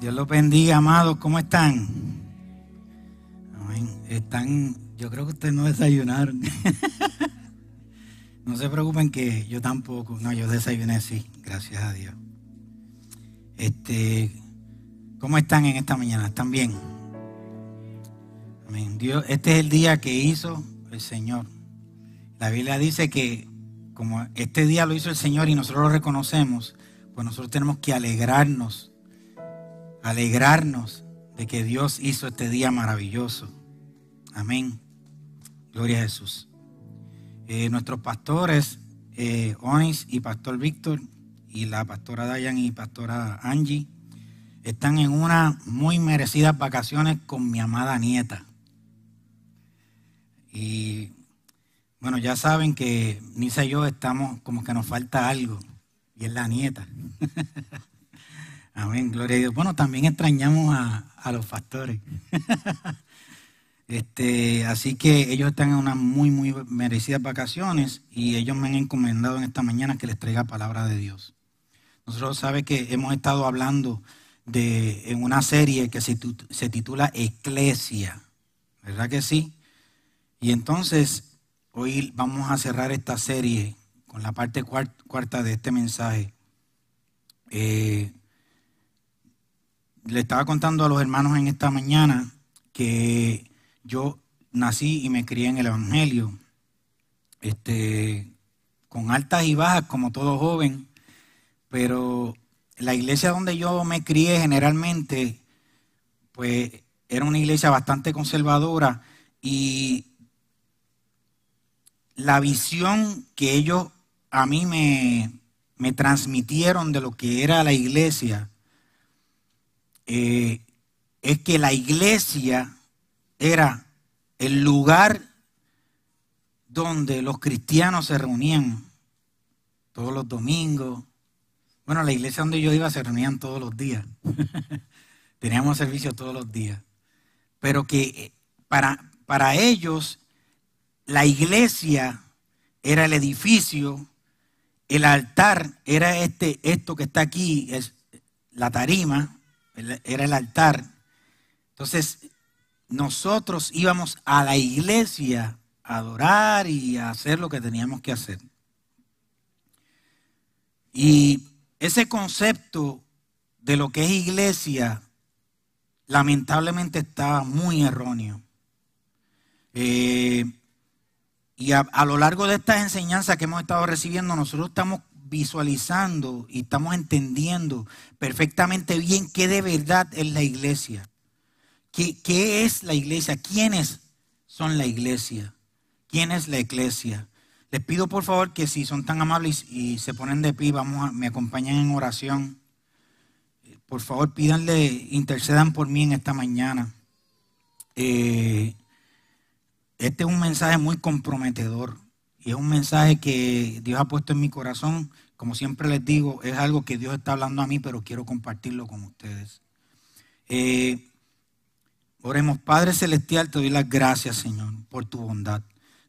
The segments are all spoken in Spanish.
Dios los bendiga, amados. ¿Cómo están? Amén. Están, yo creo que ustedes no desayunaron. no se preocupen que yo tampoco. No, yo desayuné sí, gracias a Dios. Este, ¿cómo están en esta mañana? ¿Están bien? Amén. Dios, este es el día que hizo el Señor. La Biblia dice que como este día lo hizo el Señor y nosotros lo reconocemos, pues nosotros tenemos que alegrarnos alegrarnos de que Dios hizo este día maravilloso. Amén. Gloria a Jesús. Eh, nuestros pastores, eh, Onis y Pastor Víctor, y la pastora Dayan y pastora Angie, están en unas muy merecidas vacaciones con mi amada nieta. Y bueno, ya saben que Nisa y yo estamos como que nos falta algo, y es la nieta. Amén, gloria a Dios. Bueno, también extrañamos a, los pastores. este, así que ellos están en unas muy, muy merecidas vacaciones y ellos me han encomendado en esta mañana que les traiga palabra de Dios. Nosotros saben que hemos estado hablando de, en una serie que se, se titula Eclesia, ¿verdad que sí? Y entonces hoy vamos a cerrar esta serie con la parte cuarta de este mensaje. Eh, le estaba contando a los hermanos en esta mañana que yo nací y me crié en el Evangelio, este, con altas y bajas como todo joven, pero la iglesia donde yo me crié generalmente, pues era una iglesia bastante conservadora y la visión que ellos a mí me, me transmitieron de lo que era la iglesia, eh, es que la iglesia era el lugar donde los cristianos se reunían todos los domingos. Bueno, la iglesia donde yo iba se reunían todos los días. Teníamos servicio todos los días. Pero que eh, para, para ellos la iglesia era el edificio, el altar era este, esto que está aquí, es la tarima, era el altar. Entonces, nosotros íbamos a la iglesia a adorar y a hacer lo que teníamos que hacer. Y ese concepto de lo que es iglesia, lamentablemente está muy erróneo. Eh, y a, a, lo largo de estas enseñanzas que hemos estado recibiendo, nosotros estamos visualizando y estamos entendiendo perfectamente bien qué de verdad es la iglesia. ¿Qué, qué es la iglesia? ¿Quiénes son la iglesia? ¿Quién es la iglesia? Les pido por favor que si son tan amables y se ponen de pie, vamos a, me acompañan en oración. Por favor, pídanle, intercedan por mí en esta mañana. Eh, este es un mensaje muy comprometedor. Y es un mensaje que Dios ha puesto en mi corazón. Como siempre les digo, es algo que Dios está hablando a mí, pero quiero compartirlo con ustedes. Eh, oremos, Padre Celestial, te doy las gracias, Señor, por tu bondad.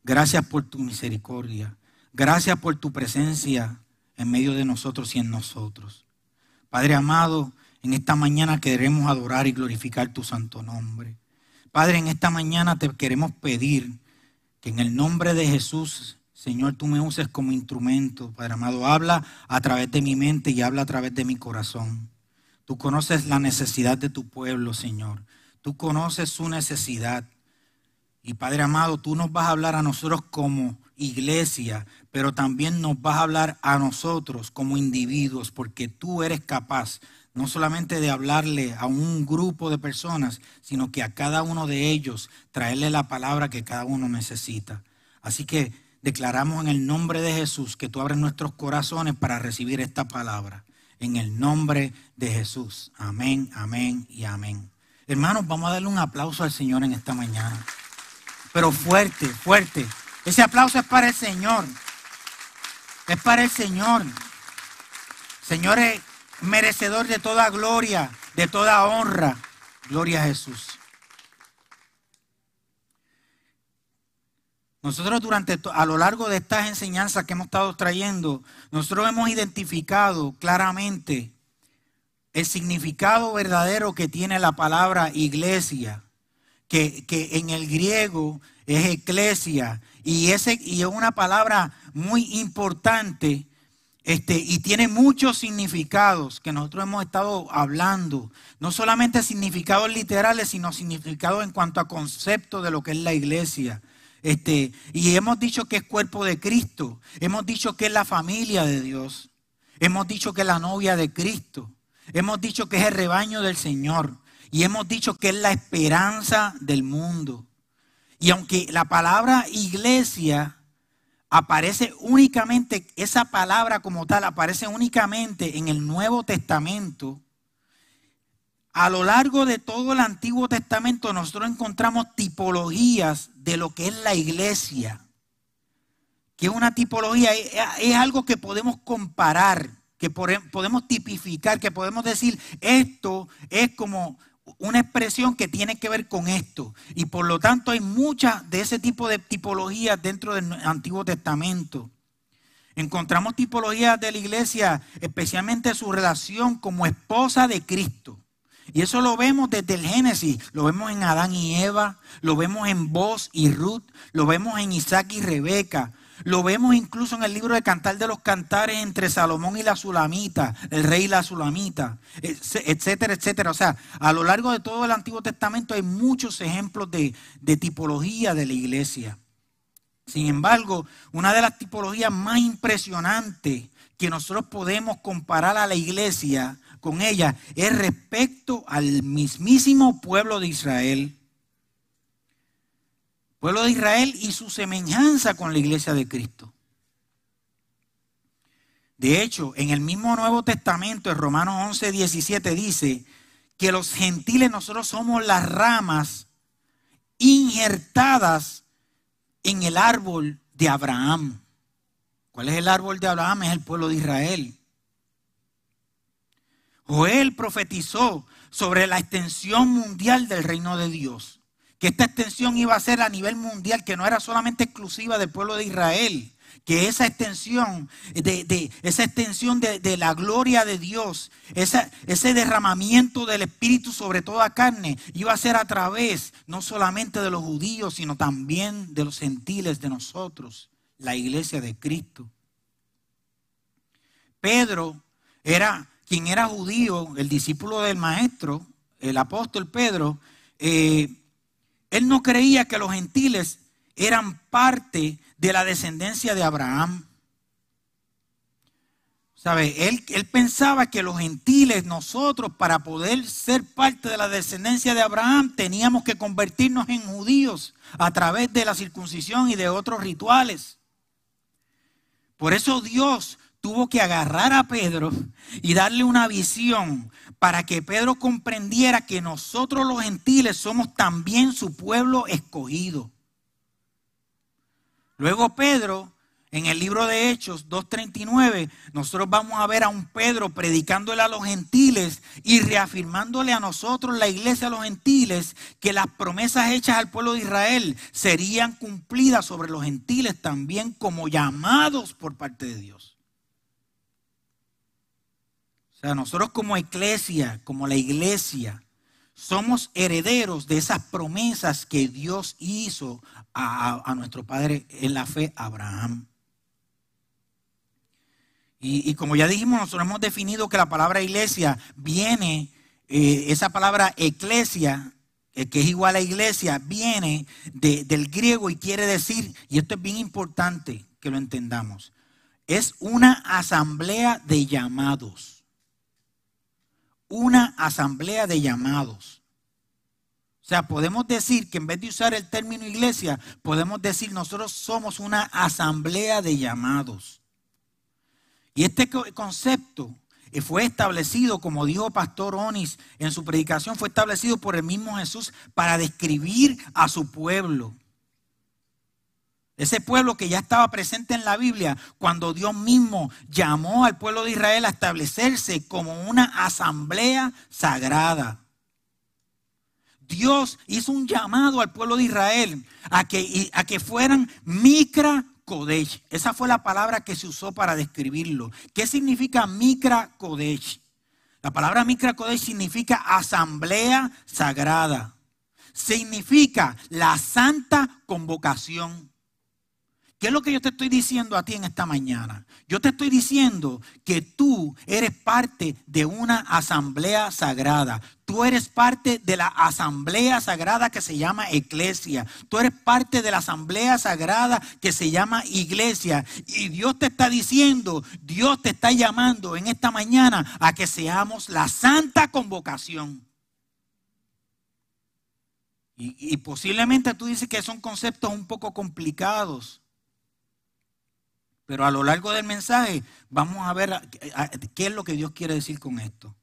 Gracias por tu misericordia. Gracias por tu presencia en medio de nosotros y en nosotros. Padre amado, en esta mañana queremos adorar y glorificar tu santo nombre. Padre, en esta mañana te queremos pedir que en el nombre de Jesús Señor, tú me uses como instrumento, Padre amado. Habla a través de mi mente y habla a través de mi corazón. Tú conoces la necesidad de tu pueblo, Señor. Tú conoces su necesidad. Y Padre amado, tú nos vas a hablar a nosotros como iglesia, pero también nos vas a hablar a nosotros como individuos, porque tú eres capaz no solamente de hablarle a un grupo de personas, sino que a cada uno de ellos traerle la palabra que cada uno necesita. Así que declaramos en el nombre de Jesús que tú abres nuestros corazones para recibir esta palabra. En el nombre de Jesús. Amén, amén y amén. Hermanos, vamos a darle un aplauso al Señor en esta mañana. Pero fuerte, fuerte. Ese aplauso es para el Señor. Es para el Señor. Señores, merecedor de toda gloria, de toda honra. Gloria a Jesús. Nosotros durante a lo largo de estas enseñanzas que hemos estado trayendo, nosotros hemos identificado claramente el significado verdadero que tiene la palabra iglesia, que, que en el griego es eclesia, y, ese, y es una palabra muy importante este, y tiene muchos significados que nosotros hemos estado hablando. No solamente significados literales, sino significados en cuanto a concepto de lo que es la iglesia. Este, y hemos dicho que es cuerpo de Cristo. Hemos dicho que es la familia de Dios. Hemos dicho que es la novia de Cristo. Hemos dicho que es el rebaño del Señor. Y hemos dicho que es la esperanza del mundo. Y aunque la palabra iglesia aparece únicamente, esa palabra como tal aparece únicamente en el Nuevo Testamento, a lo largo de todo el Antiguo Testamento nosotros encontramos tipologías de lo que es la iglesia. Que es una tipología, es, algo que podemos comparar, que podemos tipificar, que podemos decir, esto es como una expresión que tiene que ver con esto. Y por lo tanto hay muchas de ese tipo de tipologías dentro del Antiguo Testamento. Encontramos tipologías de la iglesia, especialmente su relación como esposa de Cristo. Y eso lo vemos desde el Génesis, lo vemos en Adán y Eva, lo vemos en Boz y Ruth, lo vemos en Isaac y Rebeca, lo vemos incluso en el libro de Cantar de los Cantares entre Salomón y la Sulamita, el rey y la Sulamita, etcétera, etcétera. O sea, a lo largo de todo el Antiguo Testamento hay muchos ejemplos de, tipología de la iglesia. Sin embargo, una de las tipologías más impresionantes que nosotros podemos comparar a la iglesia con ella es respecto al mismísimo pueblo de Israel pueblo de Israel y su semejanza con la iglesia de Cristo. De hecho, en el mismo Nuevo Testamento, en Romanos 11, 17, dice que los gentiles nosotros somos las ramas injertadas en el árbol de Abraham. ¿Cuál es el árbol de Abraham? Es el pueblo de Israel. Joel profetizó sobre la extensión mundial del reino de Dios que esta extensión iba a ser a nivel mundial, que no era solamente exclusiva del pueblo de Israel, que esa extensión de, esa extensión de, la gloria de Dios, ese derramamiento del Espíritu sobre toda carne, iba a ser a través no solamente de los judíos, sino también de los gentiles de nosotros, la iglesia de Cristo. Pedro era quien era judío, el discípulo del maestro, el apóstol Pedro, eh, él no creía que los gentiles eran parte de la descendencia de Abraham. ¿Sabe? Él, él, pensaba que los gentiles, nosotros, para poder ser parte de la descendencia de Abraham, teníamos que convertirnos en judíos a través de la circuncisión y de otros rituales. Por eso Dios tuvo que agarrar a Pedro y darle una visión para que Pedro comprendiera que nosotros los gentiles somos también su pueblo escogido. Luego Pedro, en el libro de Hechos 2.39, nosotros vamos a ver a un Pedro predicándole a los gentiles y reafirmándole a nosotros, la iglesia, a los gentiles, que las promesas hechas al pueblo de Israel serían cumplidas sobre los gentiles también como llamados por parte de Dios. O sea, nosotros como iglesia, como la iglesia, somos herederos de esas promesas que Dios hizo a, nuestro Padre en la fe, Abraham. Y, como ya dijimos, nosotros hemos definido que la palabra iglesia viene, eh, esa palabra eclesia, eh, que es igual a iglesia, viene del griego y quiere decir, y esto es bien importante que lo entendamos, es una asamblea de llamados una asamblea de llamados. O sea, podemos decir que en vez de usar el término iglesia, podemos decir nosotros somos una asamblea de llamados. Y este concepto fue establecido, como dijo Pastor Onis en su predicación, fue establecido por el mismo Jesús para describir a su pueblo. Ese pueblo que ya estaba presente en la Biblia cuando Dios mismo llamó al pueblo de Israel a establecerse como una asamblea sagrada. Dios hizo un llamado al pueblo de Israel a que, a que fueran Micra Kodesh. Esa fue la palabra que se usó para describirlo. ¿Qué significa Micra Kodesh? La palabra Micra Kodesh significa asamblea sagrada. Significa la santa convocación. ¿Qué es lo que yo te estoy diciendo a ti en esta mañana? Yo te estoy diciendo que tú eres parte de una asamblea sagrada. Tú eres parte de la asamblea sagrada que se llama iglesia. Tú eres parte de la asamblea sagrada que se llama iglesia. Y Dios te está diciendo, Dios te está llamando en esta mañana a que seamos la santa convocación. Y, y posiblemente tú dices que son conceptos un poco complicados. Pero a lo largo del mensaje vamos a ver qué es lo que Dios quiere decir con esto.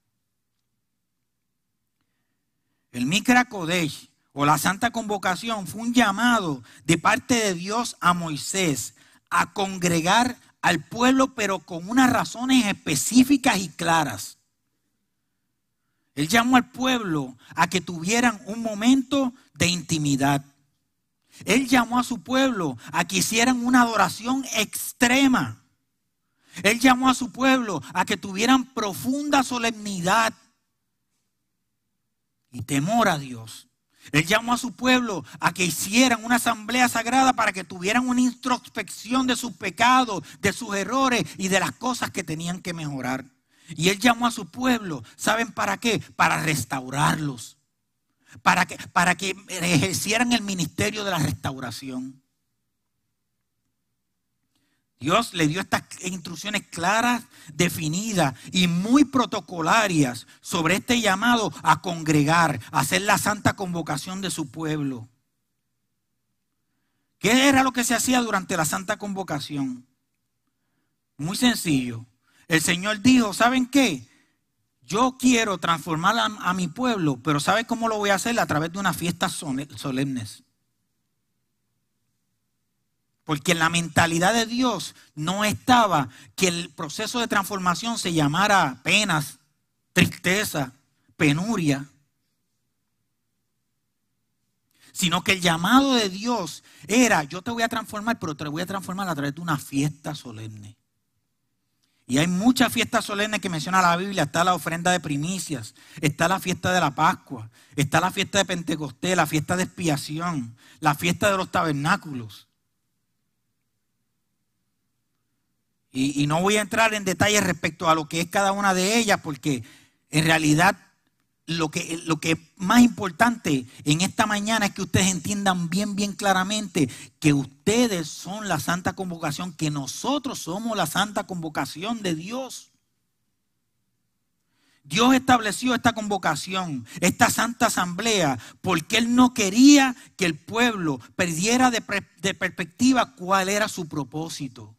El Mikra Kodesh o la Santa Convocación fue un llamado de parte de Dios a Moisés a congregar al pueblo, pero con unas razones específicas y claras. Él llamó al pueblo a que tuvieran un momento de intimidad. Él llamó a su pueblo a que hicieran una adoración extrema. Él llamó a su pueblo a que tuvieran profunda solemnidad y temor a Dios. Él llamó a su pueblo a que hicieran una asamblea sagrada para que tuvieran una introspección de sus pecados, de sus errores y de las cosas que tenían que mejorar. Y él llamó a su pueblo, ¿saben para qué? Para restaurarlos para que, para que ejercieran el ministerio de la restauración. Dios le dio estas instrucciones claras, definidas y muy protocolarias sobre este llamado a congregar, a hacer la santa convocación de su pueblo. ¿Qué era lo que se hacía durante la santa convocación? Muy sencillo. El Señor dijo, ¿saben qué? Yo quiero transformar a, mi pueblo, pero ¿sabe cómo lo voy a hacer? A través de unas fiestas solemnes. Porque en la mentalidad de Dios no estaba que el proceso de transformación se llamara penas, tristeza, penuria. Sino que el llamado de Dios era, yo te voy a transformar, pero te voy a transformar a través de una fiesta solemne. Y hay muchas fiestas solemnes que menciona la Biblia. Está la ofrenda de primicias, está la fiesta de la Pascua, está la fiesta de Pentecostés, la fiesta de expiación, la fiesta de los tabernáculos. Y, no voy a entrar en detalles respecto a lo que es cada una de ellas, porque en realidad lo que, lo que es más importante en esta mañana es que ustedes entiendan bien, bien claramente que ustedes son la santa convocación, que nosotros somos la santa convocación de Dios. Dios estableció esta convocación, esta santa asamblea, porque Él no quería que el pueblo perdiera de, perspectiva cuál era su propósito.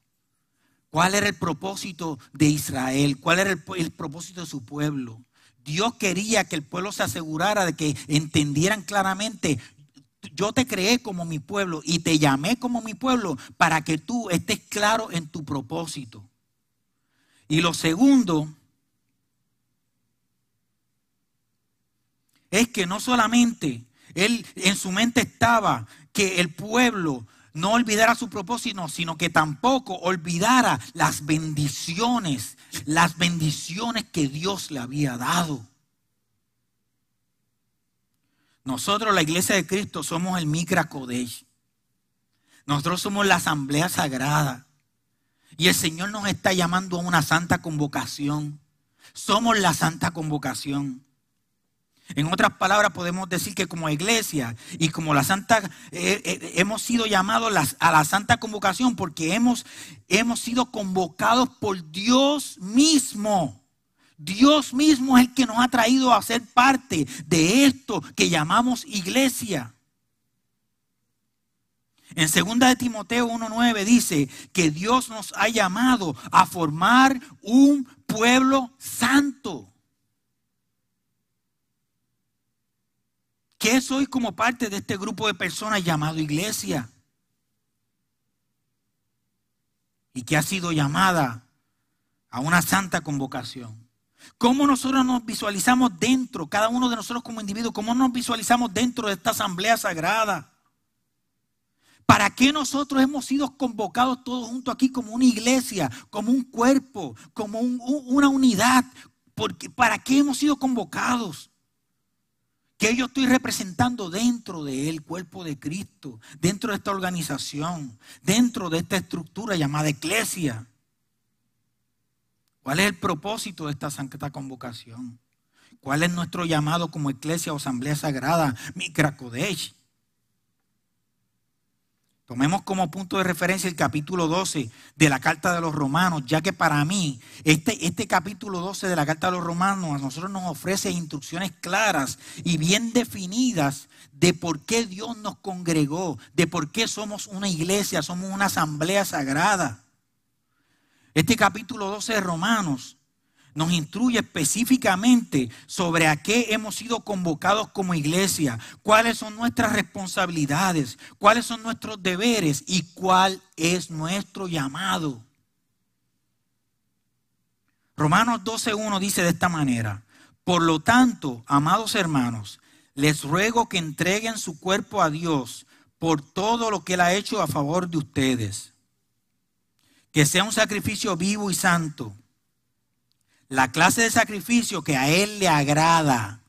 ¿Cuál era el propósito de Israel? ¿Cuál era el propósito de su pueblo? Dios quería que el pueblo se asegurara de que entendieran claramente, yo te creé como mi pueblo y te llamé como mi pueblo para que tú estés claro en tu propósito. Y lo segundo es que no solamente él en su mente estaba que el pueblo no olvidara su propósito, sino que tampoco olvidara las bendiciones, las bendiciones que Dios le había dado. Nosotros, la iglesia de Cristo, somos el Micra Kodesh. Nosotros somos la asamblea sagrada. Y el Señor nos está llamando a una santa convocación. Somos la santa convocación. En otras palabras, podemos decir que como iglesia y como la santa, eh, eh, hemos sido llamados a la santa convocación porque hemos, hemos sido convocados por Dios mismo. Dios mismo es el que nos ha traído a ser parte de esto que llamamos iglesia. En 2 de Timoteo 1.9 dice que Dios nos ha llamado a formar un pueblo santo. ¿Qué soy como parte de este grupo de personas llamado iglesia? Y que ha sido llamada a una santa convocación. ¿Cómo nosotros nos visualizamos dentro, cada uno de nosotros como individuos, cómo nos visualizamos dentro de esta asamblea sagrada? ¿Para qué nosotros hemos sido convocados todos juntos aquí como una iglesia, como un cuerpo, como una unidad? Porque, ¿Para qué hemos sido convocados? Que yo estoy representando dentro del cuerpo de Cristo, dentro de esta organización, dentro de esta estructura llamada iglesia. ¿Cuál es el propósito de esta santa convocación? ¿Cuál es nuestro llamado como iglesia o asamblea sagrada? Mikra Kodesh. Tomemos como punto de referencia el capítulo 12 de la carta de los romanos, ya que para mí este, este capítulo 12 de la carta de los romanos a nosotros nos ofrece instrucciones claras y bien definidas de por qué Dios nos congregó, de por qué somos una iglesia, somos una asamblea sagrada. Este capítulo 12 de Romanos nos instruye específicamente sobre a qué hemos sido convocados como iglesia, cuáles son nuestras responsabilidades, cuáles son nuestros deberes y cuál es nuestro llamado. Romanos 12.1 dice de esta manera, por lo tanto, amados hermanos, les ruego que entreguen su cuerpo a Dios por todo lo que Él ha hecho a favor de ustedes que sea un sacrificio vivo y santo. La clase de sacrificio que a Él le agrada.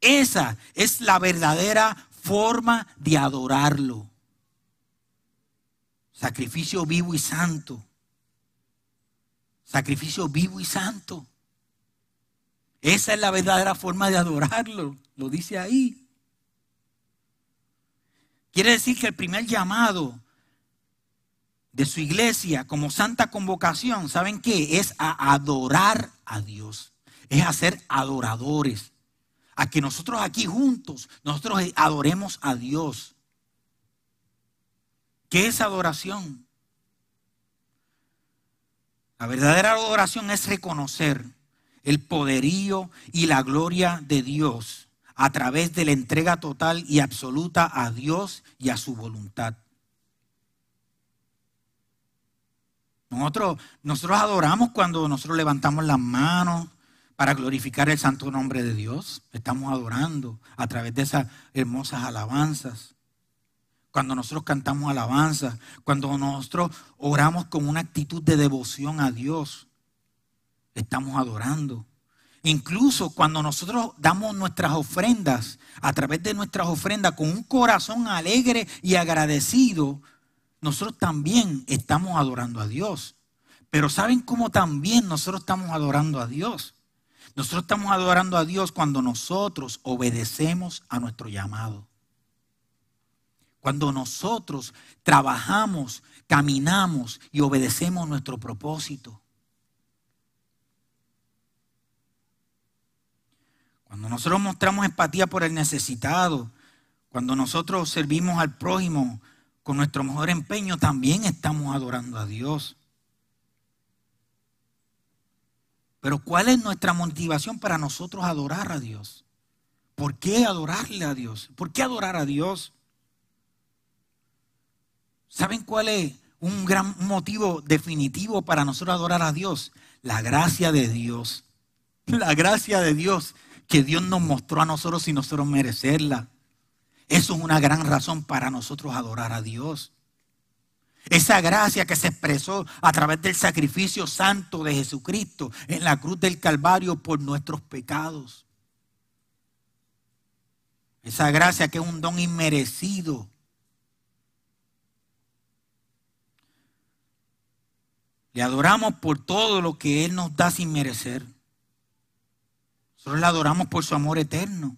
Esa es la verdadera forma de adorarlo. Sacrificio vivo y santo. Sacrificio vivo y santo. Esa es la verdadera forma de adorarlo. Lo dice ahí. Quiere decir que el primer llamado de su iglesia como santa convocación, ¿saben qué? Es a adorar a Dios. Es a ser adoradores. A que nosotros aquí juntos, nosotros adoremos a Dios. ¿Qué es adoración? La verdadera adoración es reconocer el poderío y la gloria de Dios a través de la entrega total y absoluta a Dios y a su voluntad. Nosotros, nosotros adoramos cuando nosotros levantamos las manos para glorificar el santo nombre de Dios. Estamos adorando a través de esas hermosas alabanzas. Cuando nosotros cantamos alabanzas, cuando nosotros oramos con una actitud de devoción a Dios, estamos adorando. Incluso cuando nosotros damos nuestras ofrendas, a través de nuestras ofrendas, con un corazón alegre y agradecido, nosotros también estamos adorando a Dios. Pero ¿saben cómo también nosotros estamos adorando a Dios? Nosotros estamos adorando a Dios cuando nosotros obedecemos a nuestro llamado. Cuando nosotros trabajamos, caminamos y obedecemos nuestro propósito. Cuando nosotros mostramos empatía por el necesitado, cuando nosotros servimos al prójimo con nuestro mejor empeño, también estamos adorando a Dios. Pero ¿cuál es nuestra motivación para nosotros adorar a Dios? ¿Por qué adorarle a Dios? ¿Por qué adorar a Dios? ¿Saben cuál es un gran motivo definitivo para nosotros adorar a Dios? La gracia de Dios. La gracia de Dios que Dios nos mostró a nosotros sin nosotros merecerla. Eso es una gran razón para nosotros adorar a Dios. Esa gracia que se expresó a través del sacrificio santo de Jesucristo en la cruz del Calvario por nuestros pecados. Esa gracia que es un don inmerecido. Le adoramos por todo lo que Él nos da sin merecer. Nosotros le adoramos por su amor eterno.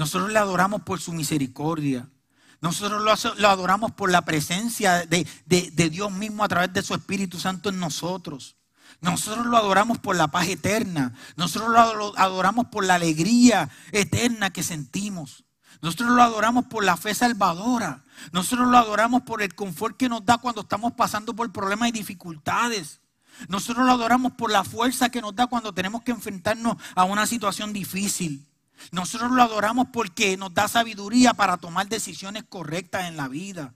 Nosotros le adoramos por su misericordia. Nosotros lo, adoramos por la presencia de, de Dios mismo a través de su Espíritu Santo en nosotros. Nosotros lo adoramos por la paz eterna. Nosotros lo adoramos por la alegría eterna que sentimos. Nosotros lo adoramos por la fe salvadora. Nosotros lo adoramos por el confort que nos da cuando estamos pasando por problemas y dificultades. Nosotros lo adoramos por la fuerza que nos da cuando tenemos que enfrentarnos a una situación difícil. Nosotros lo adoramos porque nos da sabiduría para tomar decisiones correctas en la vida.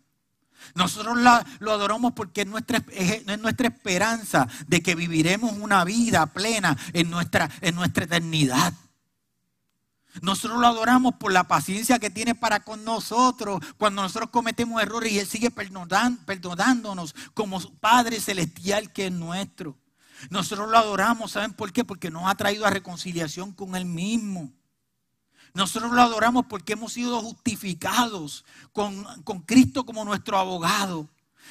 Nosotros lo adoramos porque es nuestra, es nuestra esperanza de que viviremos una vida plena en nuestra, en nuestra eternidad. Nosotros lo adoramos por la paciencia que tiene para con nosotros cuando nosotros cometemos errores y Él sigue perdonándonos como Padre Celestial que es nuestro. Nosotros lo adoramos, ¿saben por qué? Porque nos ha traído a reconciliación con Él mismo. Nosotros lo adoramos porque hemos sido justificados con, con Cristo como nuestro abogado.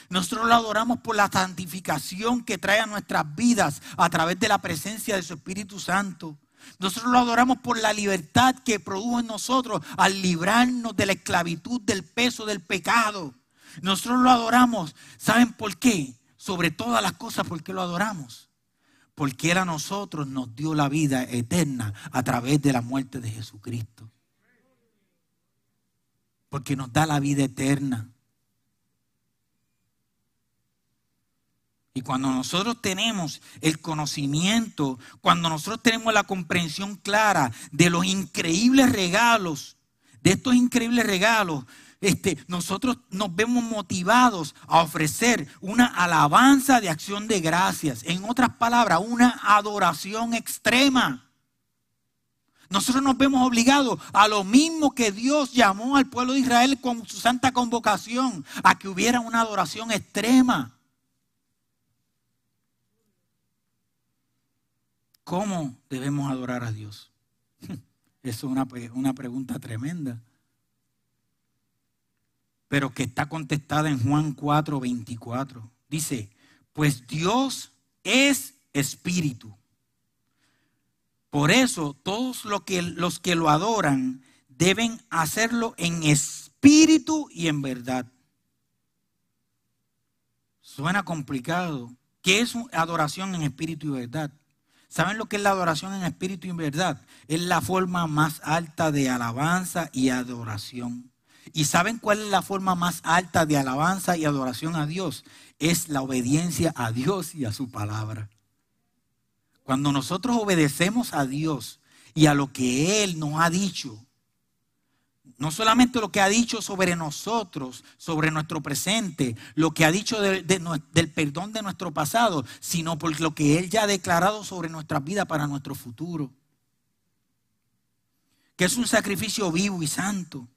Nosotros lo adoramos por la santificación que trae a nuestras vidas a través de la presencia de su Espíritu Santo. Nosotros lo adoramos por la libertad que produjo en nosotros al librarnos de la esclavitud, del peso del pecado. Nosotros lo adoramos. ¿Saben por qué? Sobre todas las cosas, ¿por qué lo adoramos? Porque Él a nosotros nos dio la vida eterna a través de la muerte de Jesucristo. Porque nos da la vida eterna. Y cuando nosotros tenemos el conocimiento, cuando nosotros tenemos la comprensión clara de los increíbles regalos, de estos increíbles regalos, este, nosotros nos vemos motivados a ofrecer una alabanza de acción de gracias. En otras palabras, una adoración extrema. Nosotros nos vemos obligados a lo mismo que Dios llamó al pueblo de Israel con su santa convocación, a que hubiera una adoración extrema. ¿Cómo debemos adorar a Dios? Eso es una, pregunta tremenda. Pero que está contestada en Juan 4, 24. Dice, pues Dios es espíritu. Por eso todos los que, los que lo adoran deben hacerlo en espíritu y en verdad. Suena complicado. ¿Qué es adoración en espíritu y verdad? ¿Saben lo que es la adoración en espíritu y en verdad? Es la forma más alta de alabanza y adoración. ¿Y saben cuál es la forma más alta de alabanza y adoración a Dios? Es la obediencia a Dios y a su palabra. Cuando nosotros obedecemos a Dios y a lo que Él nos ha dicho, no solamente lo que ha dicho sobre nosotros, sobre nuestro presente, lo que ha dicho del perdón de nuestro pasado, sino por lo que Él ya ha declarado sobre nuestra vida para nuestro futuro. Que es un sacrificio vivo y santo,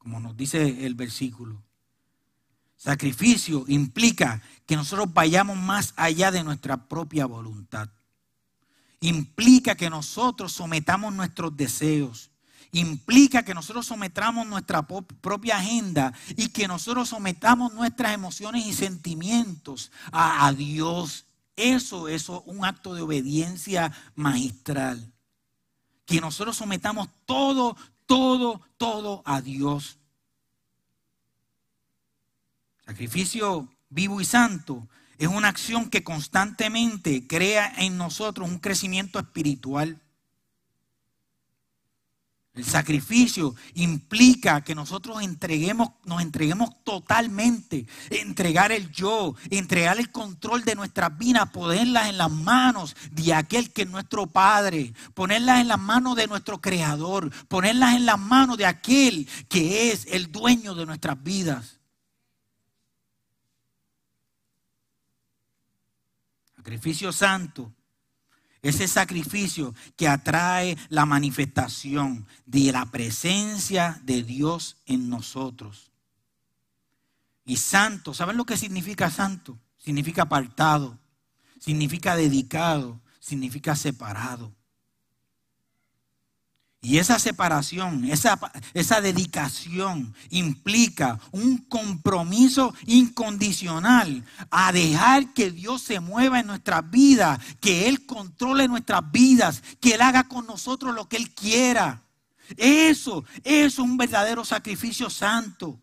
como nos dice el versículo. Sacrificio implica que nosotros vayamos más allá de nuestra propia voluntad. Implica que nosotros sometamos nuestros deseos implica que nosotros sometamos nuestra propia agenda y que nosotros sometamos nuestras emociones y sentimientos a, Dios. Eso es un acto de obediencia magistral. Que nosotros sometamos todo, todo, todo a Dios. Sacrificio vivo y santo es una acción que constantemente crea en nosotros un crecimiento espiritual. El sacrificio implica que nosotros entreguemos, nos entreguemos totalmente, entregar el yo, entregar el control de nuestras vidas, ponerlas en las manos de aquel que es nuestro Padre, ponerlas en las manos de nuestro Creador, ponerlas en las manos de aquel que es el dueño de nuestras vidas. Sacrificio santo ese sacrificio que atrae la manifestación de la presencia de Dios en nosotros. Y santo, ¿saben lo que significa santo? Significa apartado, significa dedicado, significa separado. Y esa separación, esa, esa, dedicación implica un compromiso incondicional a dejar que Dios se mueva en nuestras vidas, que Él controle nuestras vidas, que Él haga con nosotros lo que Él quiera. Eso, eso es un verdadero sacrificio santo.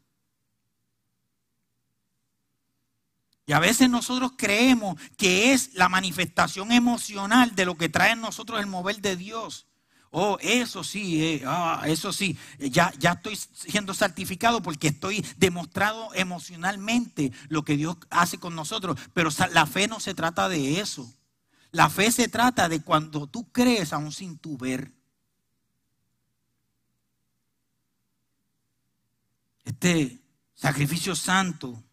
Y a veces nosotros creemos que es la manifestación emocional de lo que trae en nosotros el mover de Dios. Oh, eso sí, eh, ah, eso sí, ya, ya estoy siendo certificado porque estoy demostrado emocionalmente lo que Dios hace con nosotros. Pero la fe no se trata de eso. La fe se trata de cuando tú crees aún sin tu ver. Este sacrificio santo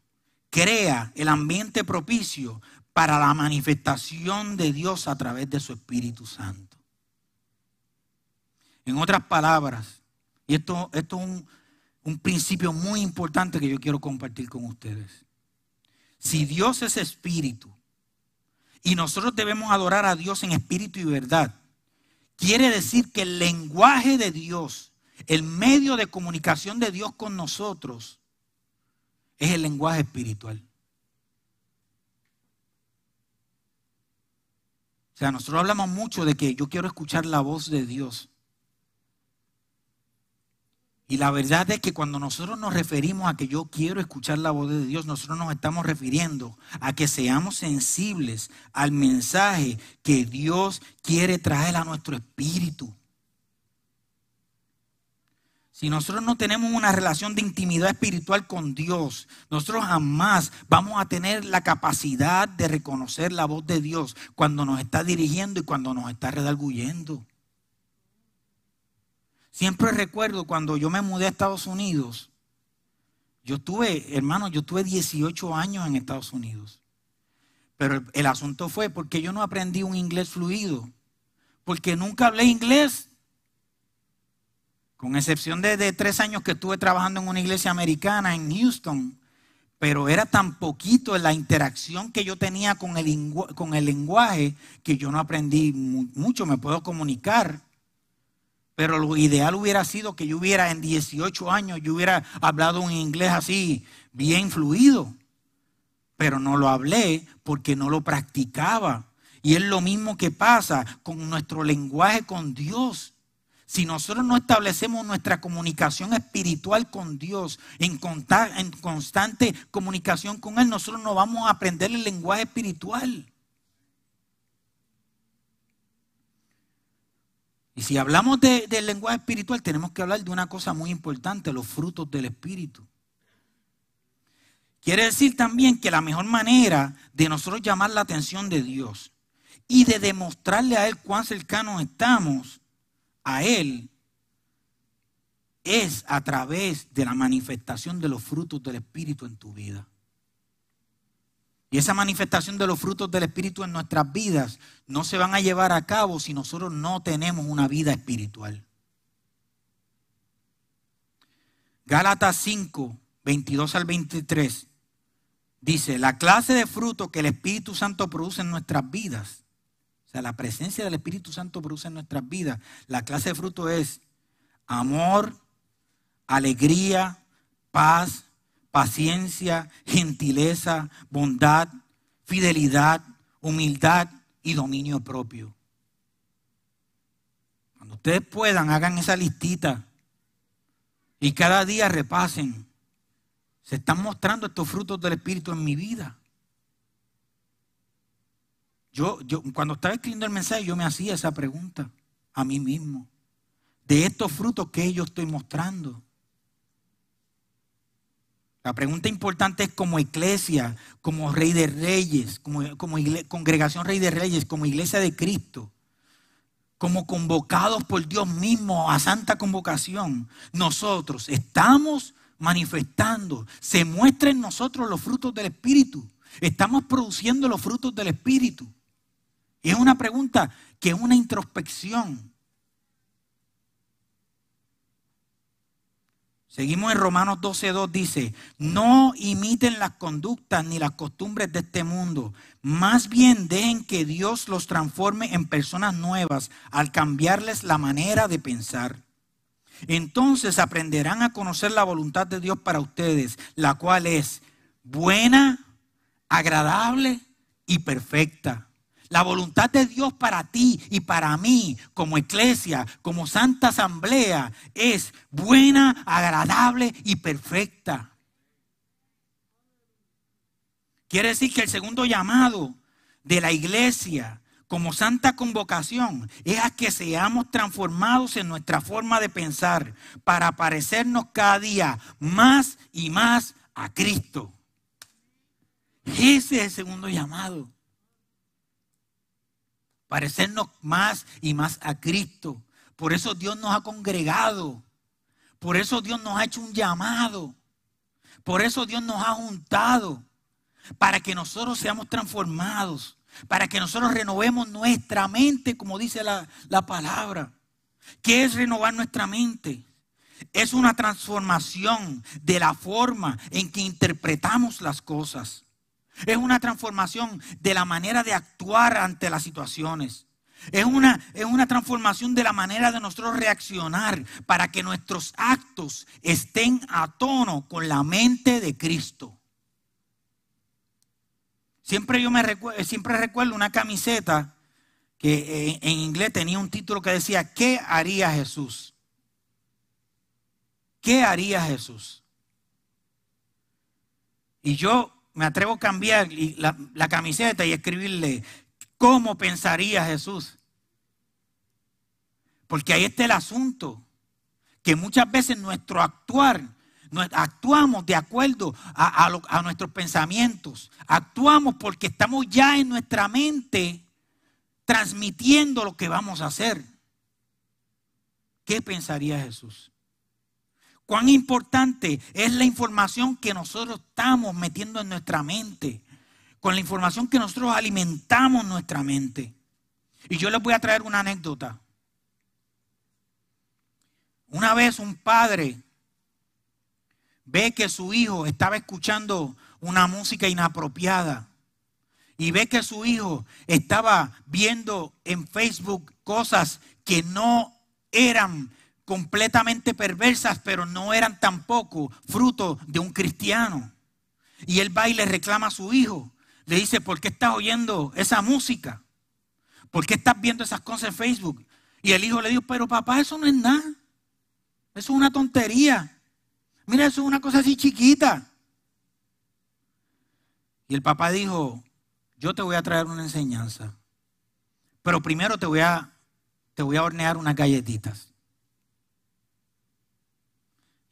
crea el ambiente propicio para la manifestación de Dios a través de su Espíritu Santo. En otras palabras, y esto, es un principio muy importante que yo quiero compartir con ustedes. Si Dios es espíritu y nosotros debemos adorar a Dios en espíritu y verdad, quiere decir que el lenguaje de Dios, el medio de comunicación de Dios con nosotros, es el lenguaje espiritual. O sea, nosotros hablamos mucho de que yo quiero escuchar la voz de Dios. Y la verdad es que cuando nosotros nos referimos a que yo quiero escuchar la voz de Dios, nosotros nos estamos refiriendo a que seamos sensibles al mensaje que Dios quiere traer a nuestro espíritu. Si nosotros no tenemos una relación de intimidad espiritual con Dios, nosotros jamás vamos a tener la capacidad de reconocer la voz de Dios cuando nos está dirigiendo y cuando nos está redarguyendo. Siempre recuerdo cuando yo me mudé a Estados Unidos, yo tuve, hermano, yo tuve 18 años en Estados Unidos. Pero el, asunto fue porque yo no aprendí un inglés fluido, porque nunca hablé inglés con excepción de, tres años que estuve trabajando en una iglesia americana en Houston, pero era tan poquito la interacción que yo tenía con el, con el lenguaje que yo no aprendí mucho, me puedo comunicar. Pero lo ideal hubiera sido que yo hubiera en 18 años, yo hubiera hablado un inglés así, bien fluido. Pero no lo hablé porque no lo practicaba. Y es lo mismo que pasa con nuestro lenguaje con Dios. Si nosotros no establecemos nuestra comunicación espiritual con Dios, en, constante comunicación con Él, nosotros no vamos a aprender el lenguaje espiritual. Y si hablamos del lenguaje espiritual, tenemos que hablar de una cosa muy importante, los frutos del Espíritu. Quiere decir también que la mejor manera de nosotros llamar la atención de Dios y de demostrarle a Él cuán cercanos estamos a Él es a través de la manifestación de los frutos del Espíritu en tu vida. Y esa manifestación de los frutos del Espíritu en nuestras vidas no se van a llevar a cabo si nosotros no tenemos una vida espiritual. Gálatas 5, 22 al 23 dice, la clase de fruto que el Espíritu Santo produce en nuestras vidas la presencia del Espíritu Santo produce en nuestras vidas. La clase de fruto es amor, alegría, paz, paciencia, gentileza, bondad, fidelidad, humildad y dominio propio. Cuando ustedes puedan, hagan esa listita y cada día repasen. Se están mostrando estos frutos del Espíritu en mi vida. Yo, yo, cuando estaba escribiendo el mensaje, yo me hacía esa pregunta a mí mismo. De estos frutos que yo estoy mostrando. La pregunta importante es como iglesia, como rey de reyes, como, como congregación rey de reyes, como iglesia de Cristo, como convocados por Dios mismo a santa convocación, nosotros estamos manifestando, se muestran en nosotros los frutos del Espíritu. Estamos produciendo los frutos del Espíritu. Y es una pregunta que es una introspección. Seguimos en Romanos 12.2, dice, no imiten las conductas ni las costumbres de este mundo, más bien dejen que Dios los transforme en personas nuevas al cambiarles la manera de pensar. Entonces aprenderán a conocer la voluntad de Dios para ustedes, la cual es buena, agradable y perfecta. La voluntad de Dios para ti y para mí como iglesia, como santa asamblea, es buena, agradable y perfecta. Quiere decir que el segundo llamado de la iglesia como santa convocación es a que seamos transformados en nuestra forma de pensar para parecernos cada día más y más a Cristo. Ese es el segundo llamado. Parecernos más y más a Cristo. Por eso Dios nos ha congregado. Por eso Dios nos ha hecho un llamado. Por eso Dios nos ha juntado. Para que nosotros seamos transformados. Para que nosotros renovemos nuestra mente, como dice la, la palabra. ¿Qué es renovar nuestra mente? Es una transformación de la forma en que interpretamos las cosas. Es una transformación de la manera de actuar ante las situaciones. Es una, es una transformación de la manera de nosotros reaccionar para que nuestros actos estén a tono con la mente de Cristo. Siempre yo me recuerdo, siempre recuerdo una camiseta que en, en inglés tenía un título que decía, ¿qué haría Jesús? ¿Qué haría Jesús? Y yo me atrevo a cambiar la, camiseta y escribirle, ¿cómo pensaría Jesús? Porque ahí está el asunto, que muchas veces nuestro actuar, actuamos de acuerdo a, nuestros pensamientos, actuamos porque estamos ya en nuestra mente transmitiendo lo que vamos a hacer. ¿Qué pensaría Jesús? Cuán importante es la información que nosotros estamos metiendo en nuestra mente, con la información que nosotros alimentamos nuestra mente. Y yo les voy a traer una anécdota. Una vez un padre ve que su hijo estaba escuchando una música inapropiada y ve que su hijo estaba viendo en Facebook cosas que no eran completamente perversas, pero no eran tampoco fruto de un cristiano. Y él va y le reclama a su hijo. Le dice, ¿por qué estás oyendo esa música? ¿Por qué estás viendo esas cosas en Facebook? Y el hijo le dijo, pero papá, eso no es nada. Eso es una tontería. Mira, eso es una cosa así chiquita. Y el papá dijo, yo te voy a traer una enseñanza. Pero primero te voy a, te voy a hornear unas galletitas.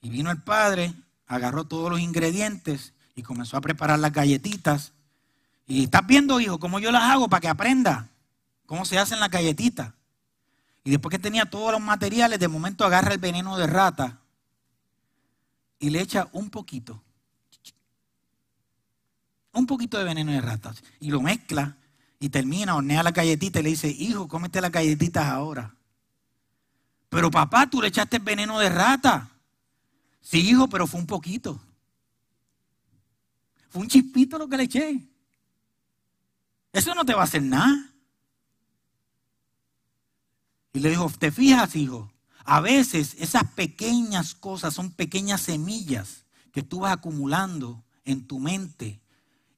Y vino el padre, agarró todos los ingredientes y comenzó a preparar las galletitas. Y estás viendo, hijo, cómo yo las hago para que aprenda cómo se hacen las galletitas. Y después que tenía todos los materiales, de momento agarra el veneno de rata y le echa un poquito. Un poquito de veneno de rata. Y lo mezcla y termina, hornea la galletita y le dice, hijo, cómete las galletitas ahora. Pero papá, tú le echaste el veneno de rata. Sí, hijo, pero fue un poquito. Fue un chispito lo que le eché. Eso no te va a hacer nada. Y le dijo, ¿te fijas, hijo? A veces esas pequeñas cosas son pequeñas semillas que tú vas acumulando en tu mente.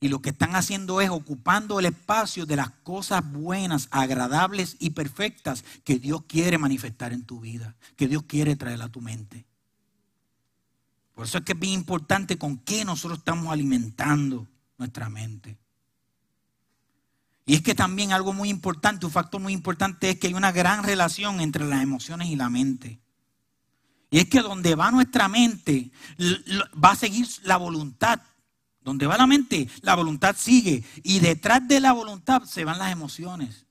Y lo que están haciendo es ocupando el espacio de las cosas buenas, agradables y perfectas que Dios quiere manifestar en tu vida, que Dios quiere traer a tu mente. Por eso es que es bien importante con qué nosotros estamos alimentando nuestra mente. Y es que también algo muy importante, un factor muy importante es que hay una gran relación entre las emociones y la mente. Y es que donde va nuestra mente, va a seguir la voluntad. Donde va la mente, la voluntad sigue. Y detrás de la voluntad se van las emociones.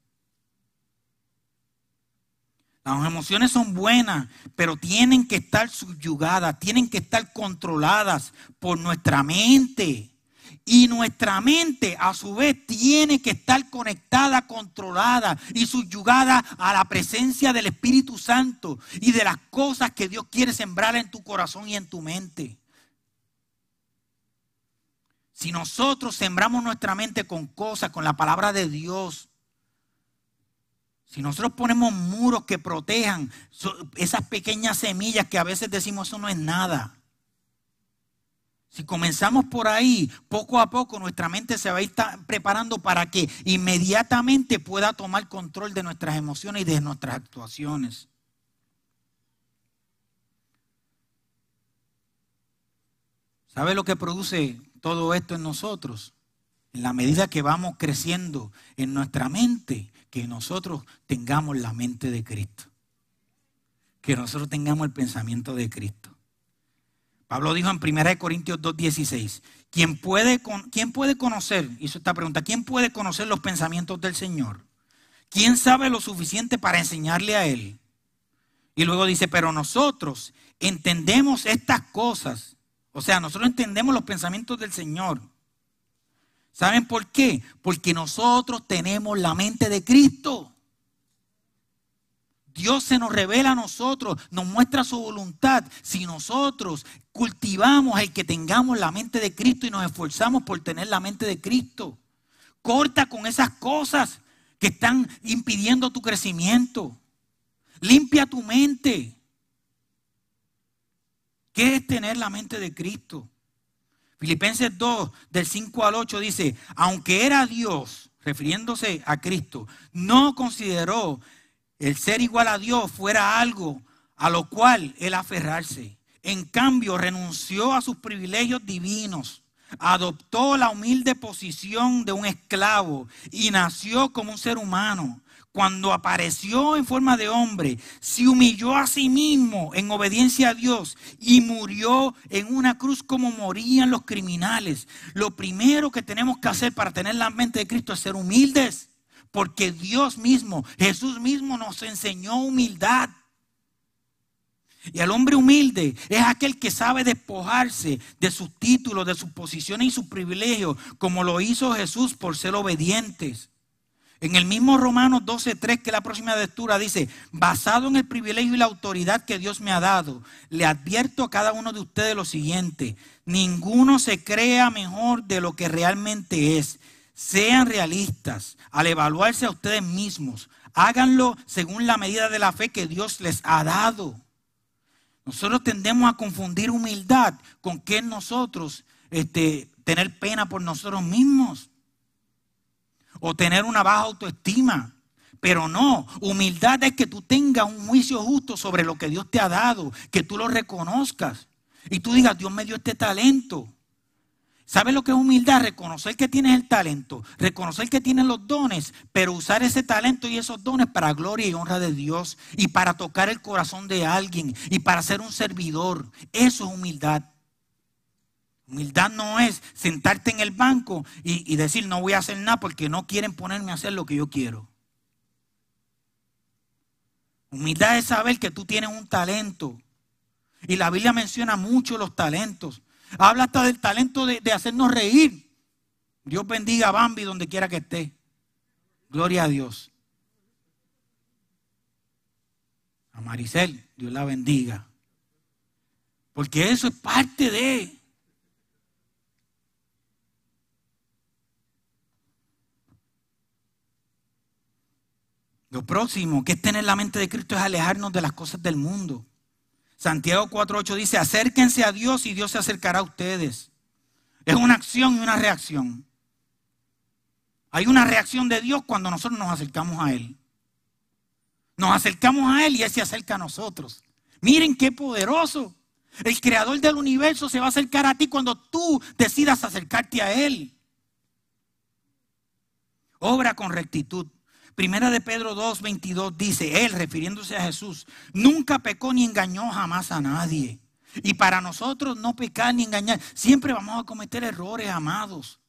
Las emociones son buenas, pero tienen que estar subyugadas, tienen que estar controladas por nuestra mente. Y nuestra mente a su vez tiene que estar conectada, controlada y subyugada a la presencia del Espíritu Santo y de las cosas que Dios quiere sembrar en tu corazón y en tu mente. Si nosotros sembramos nuestra mente con cosas, con la palabra de Dios, si nosotros ponemos muros que protejan esas pequeñas semillas que a veces decimos eso no es nada. Si comenzamos por ahí, poco a poco nuestra mente se va a ir preparando para que inmediatamente pueda tomar control de nuestras emociones y de nuestras actuaciones. ¿Sabe lo que produce todo esto en nosotros? en la medida que vamos creciendo en nuestra mente, que nosotros tengamos la mente de Cristo. Que nosotros tengamos el pensamiento de Cristo. Pablo dijo en 1 Corintios 2.16, ¿quién puede, ¿quién puede conocer, hizo esta pregunta, ¿quién puede conocer los pensamientos del Señor? ¿Quién sabe lo suficiente para enseñarle a Él? Y luego dice, pero nosotros entendemos estas cosas. O sea, nosotros entendemos los pensamientos del Señor. ¿Saben por qué? Porque nosotros tenemos la mente de Cristo. Dios se nos revela a nosotros, nos muestra su voluntad. Si nosotros cultivamos el que tengamos la mente de Cristo y nos esforzamos por tener la mente de Cristo, corta con esas cosas que están impidiendo tu crecimiento. Limpia tu mente. ¿Qué es tener la mente de Cristo? Filipenses 2, del 5 al 8 dice, aunque era Dios, refiriéndose a Cristo, no consideró el ser igual a Dios fuera algo a lo cual él aferrarse. En cambio, renunció a sus privilegios divinos, adoptó la humilde posición de un esclavo y nació como un ser humano cuando apareció en forma de hombre, se humilló a sí mismo en obediencia a Dios y murió en una cruz como morían los criminales. Lo primero que tenemos que hacer para tener la mente de Cristo es ser humildes, porque Dios mismo, Jesús mismo nos enseñó humildad. Y el hombre humilde es aquel que sabe despojarse de sus títulos, de sus posiciones y sus privilegios, como lo hizo Jesús por ser obedientes. En el mismo Romanos 12.3, que la próxima lectura dice, basado en el privilegio y la autoridad que Dios me ha dado, le advierto a cada uno de ustedes lo siguiente, ninguno se crea mejor de lo que realmente es. Sean realistas al evaluarse a ustedes mismos. Háganlo según la medida de la fe que Dios les ha dado. Nosotros tendemos a confundir humildad con que nosotros este, tener pena por nosotros mismos o tener una baja autoestima. Pero no, humildad es que tú tengas un juicio justo sobre lo que Dios te ha dado, que tú lo reconozcas y tú digas, Dios me dio este talento. ¿Sabes lo que es humildad? Reconocer que tienes el talento, reconocer que tienes los dones, pero usar ese talento y esos dones para gloria y honra de Dios y para tocar el corazón de alguien y para ser un servidor. Eso es humildad. Humildad no es sentarte en el banco y, decir no voy a hacer nada porque no quieren ponerme a hacer lo que yo quiero. Humildad es saber que tú tienes un talento. Y la Biblia menciona mucho los talentos. Habla hasta del talento de, de hacernos reír. Dios bendiga a Bambi donde quiera que esté. Gloria a Dios. A Maricel, Dios la bendiga. Porque eso es parte de... Lo próximo que es tener la mente de Cristo es alejarnos de las cosas del mundo. Santiago 4.8 dice, acérquense a Dios y Dios se acercará a ustedes. Es una acción y una reacción. Hay una reacción de Dios cuando nosotros nos acercamos a Él. Nos acercamos a Él y Él se acerca a nosotros. Miren qué poderoso. El creador del universo se va a acercar a ti cuando tú decidas acercarte a Él. Obra con rectitud. Primera de Pedro 2, 22 dice, él refiriéndose a Jesús, nunca pecó ni engañó jamás a nadie. Y para nosotros no pecar ni engañar, siempre vamos a cometer errores, amados.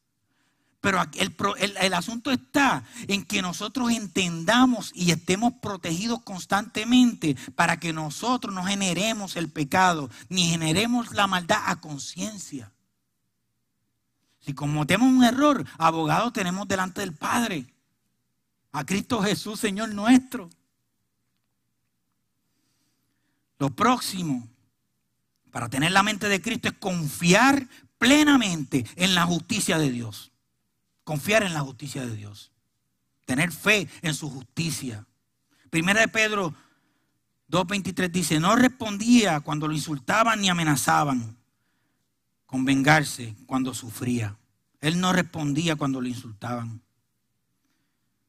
Pero el, el, asunto está en que nosotros entendamos y estemos protegidos constantemente para que nosotros no generemos el pecado, ni generemos la maldad a conciencia. Si cometemos un error, abogado tenemos delante del Padre a Cristo Jesús, Señor nuestro. Lo próximo para tener la mente de Cristo es confiar plenamente en la justicia de Dios. Confiar en la justicia de Dios. Tener fe en su justicia. Primera de Pedro 2.23 dice, no respondía cuando lo insultaban ni amenazaban con vengarse cuando sufría. Él no respondía cuando lo insultaban.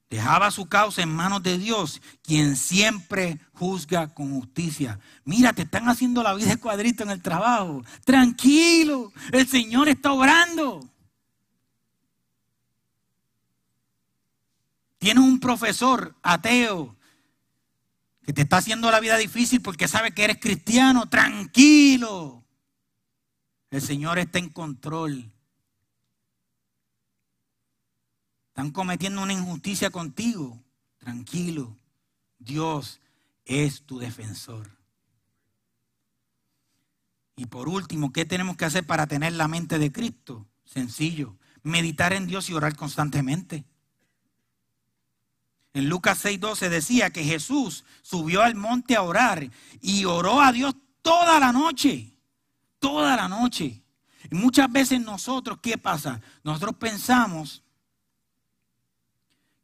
Dejaba su causa en manos de Dios, quien siempre juzga con justicia. Mira, te están haciendo la vida de cuadrito en el trabajo. Tranquilo, el Señor está obrando. Tienes un profesor ateo que te está haciendo la vida difícil porque sabe que eres cristiano. Tranquilo. El Señor está en control. Están cometiendo una injusticia contigo. Tranquilo. Dios es tu defensor. Y por último, ¿qué tenemos que hacer para tener la mente de Cristo? Sencillo, meditar en Dios y orar constantemente. En Lucas 6:12 decía que Jesús subió al monte a orar y oró a Dios toda la noche, toda la noche. Y muchas veces nosotros, ¿qué pasa? Nosotros pensamos